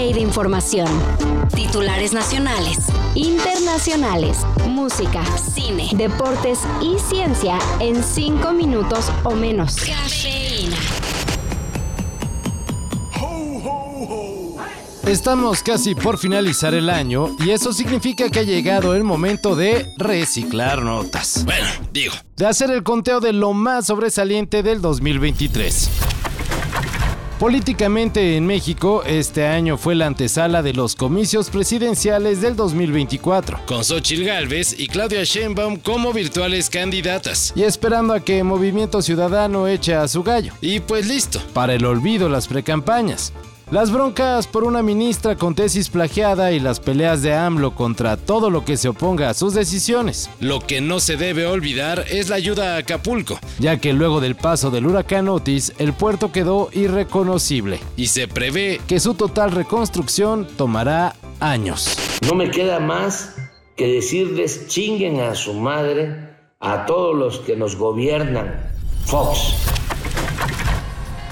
de información. Titulares nacionales, internacionales, música, cine, deportes y ciencia en 5 minutos o menos. Cafeína. Estamos casi por finalizar el año y eso significa que ha llegado el momento de reciclar notas. Bueno, digo. De hacer el conteo de lo más sobresaliente del 2023. Políticamente en México, este año fue la antesala de los comicios presidenciales del 2024. Con Xochitl Gálvez y Claudia Sheinbaum como virtuales candidatas. Y esperando a que Movimiento Ciudadano eche a su gallo. Y pues listo. Para el olvido las precampañas. Las broncas por una ministra con tesis plagiada y las peleas de AMLO contra todo lo que se oponga a sus decisiones. Lo que no se debe olvidar es la ayuda a Acapulco, ya que luego del paso del huracán Otis, el puerto quedó irreconocible. Y se prevé que su total reconstrucción tomará años. No me queda más que decirles chinguen a su madre a todos los que nos gobiernan. Fox.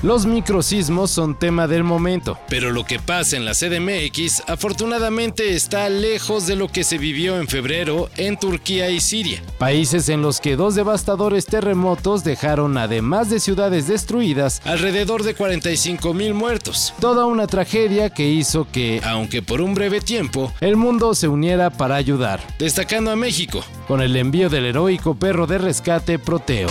Los microsismos son tema del momento. Pero lo que pasa en la CDMX afortunadamente está lejos de lo que se vivió en febrero en Turquía y Siria. Países en los que dos devastadores terremotos dejaron, además de ciudades destruidas, alrededor de 45 mil muertos. Toda una tragedia que hizo que, aunque por un breve tiempo, el mundo se uniera para ayudar. Destacando a México, con el envío del heroico perro de rescate Proteo.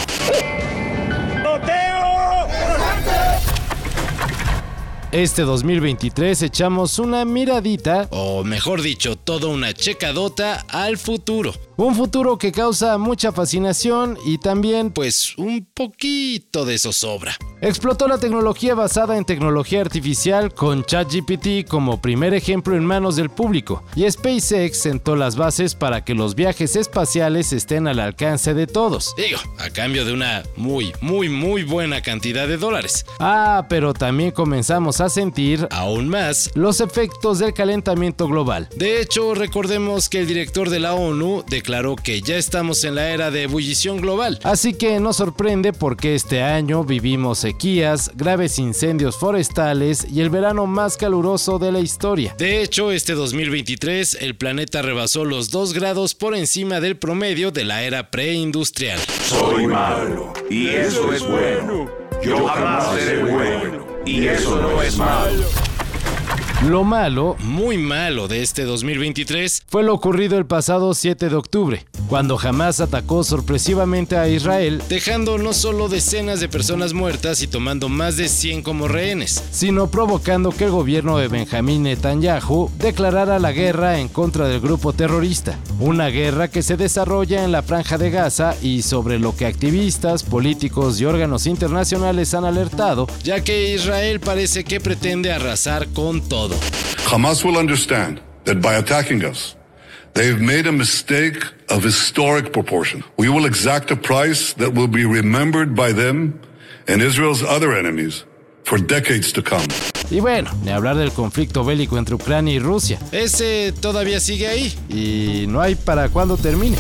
Este 2023 echamos una miradita, o mejor dicho, toda una checadota al futuro. Un futuro que causa mucha fascinación y también, pues, un poquito de zozobra. Explotó la tecnología basada en tecnología artificial con ChatGPT como primer ejemplo en manos del público, y SpaceX sentó las bases para que los viajes espaciales estén al alcance de todos. Digo, a cambio de una muy, muy, muy buena cantidad de dólares. Ah, pero también comenzamos a sentir aún más los efectos del calentamiento global. De hecho, recordemos que el director de la ONU declaró que ya estamos en la era de ebullición global. Así que no sorprende porque este año vivimos sequías, graves incendios forestales y el verano más caluroso de la historia. De hecho, este 2023 el planeta rebasó los 2 grados por encima del promedio de la era preindustrial. Soy malo y eso es bueno. Yo jamás seré bueno y eso no es malo. Lo malo, muy malo de este 2023 fue lo ocurrido el pasado 7 de octubre, cuando Hamas atacó sorpresivamente a Israel, dejando no solo decenas de personas muertas y tomando más de 100 como rehenes, sino provocando que el gobierno de Benjamín Netanyahu declarara la guerra en contra del grupo terrorista, una guerra que se desarrolla en la franja de Gaza y sobre lo que activistas, políticos y órganos internacionales han alertado, ya que Israel parece que pretende arrasar con todo. Hamas will understand that by attacking us, they've made a mistake of historic proportion. We will exact a price that will be remembered by them and Israel's other enemies for decades to come. Y bueno, ni hablar del conflicto bélico entre Ucrania y Rusia. Ese todavía sigue ahí. Y no hay para cuándo termine.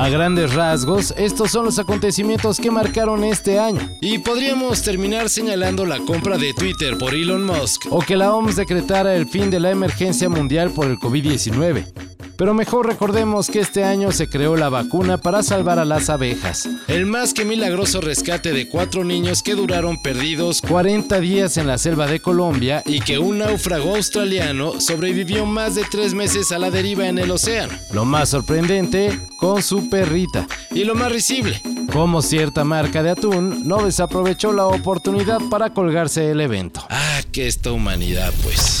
A grandes rasgos, estos son los acontecimientos que marcaron este año. Y podríamos terminar señalando la compra de Twitter por Elon Musk. O que la OMS decretara el fin de la emergencia mundial por el COVID-19. Pero mejor recordemos que este año se creó la vacuna para salvar a las abejas. El más que milagroso rescate de cuatro niños que duraron perdidos 40 días en la selva de Colombia y que un náufrago australiano sobrevivió más de tres meses a la deriva en el océano. Lo más sorprendente, con su perrita. Y lo más risible, como cierta marca de atún no desaprovechó la oportunidad para colgarse el evento. Ah, que esta humanidad pues.